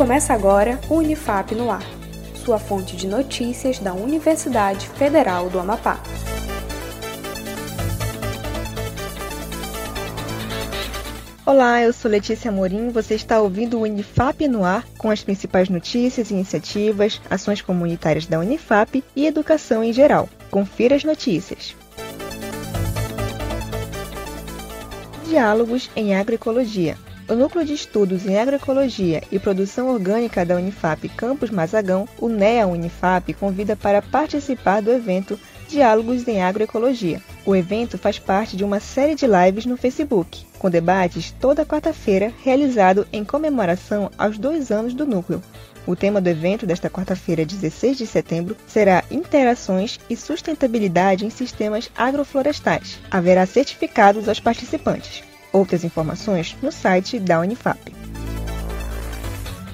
Começa agora o Unifap no Ar, sua fonte de notícias da Universidade Federal do Amapá. Olá, eu sou Letícia Morim. Você está ouvindo o Unifap no ar com as principais notícias, iniciativas, ações comunitárias da Unifap e educação em geral. Confira as notícias. Diálogos em Agroecologia. O Núcleo de Estudos em Agroecologia e Produção Orgânica da Unifap Campus Mazagão, o NEA Unifap, convida para participar do evento Diálogos em Agroecologia. O evento faz parte de uma série de lives no Facebook, com debates toda quarta-feira, realizado em comemoração aos dois anos do núcleo. O tema do evento desta quarta-feira, 16 de setembro, será Interações e Sustentabilidade em Sistemas Agroflorestais. Haverá certificados aos participantes. Outras informações no site da Unifap.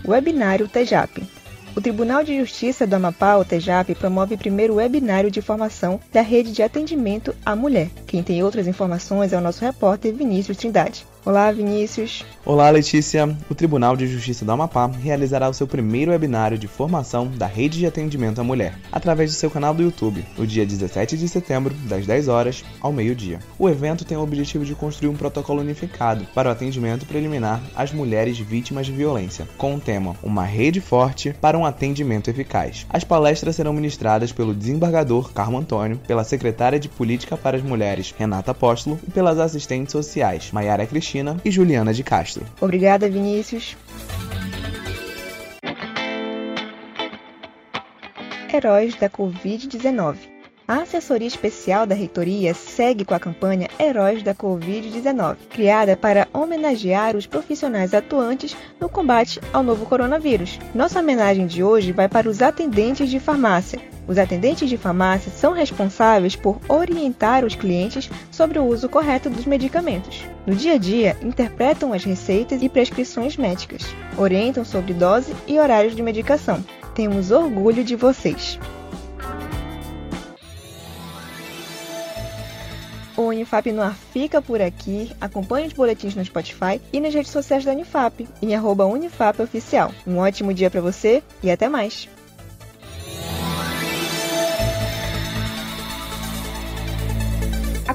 Webinário TEJAP o Tribunal de Justiça do Amapá, o TEJAP, promove o primeiro webinário de formação da rede de atendimento à mulher. Quem tem outras informações é o nosso repórter Vinícius Trindade. Olá, Vinícius. Olá, Letícia. O Tribunal de Justiça do Amapá realizará o seu primeiro webinário de formação da Rede de Atendimento à Mulher, através do seu canal do YouTube, no dia 17 de setembro, das 10 horas ao meio-dia. O evento tem o objetivo de construir um protocolo unificado para o atendimento preliminar às mulheres vítimas de violência, com o tema Uma Rede Forte para um Atendimento Eficaz. As palestras serão ministradas pelo desembargador Carmo Antônio, pela secretária de Política para as Mulheres, Renata Apóstolo, e pelas assistentes sociais, Maiara Cristina Cristina e Juliana de Castro. Obrigada, Vinícius. Heróis da Covid-19. A assessoria especial da reitoria segue com a campanha Heróis da Covid-19, criada para homenagear os profissionais atuantes no combate ao novo coronavírus. Nossa homenagem de hoje vai para os atendentes de farmácia, os atendentes de farmácia são responsáveis por orientar os clientes sobre o uso correto dos medicamentos. No dia a dia, interpretam as receitas e prescrições médicas, orientam sobre dose e horários de medicação. Temos orgulho de vocês! O Unifap no ar fica por aqui. Acompanhe os boletins no Spotify e nas redes sociais da Unifap, em arroba Unifap Oficial. Um ótimo dia para você e até mais!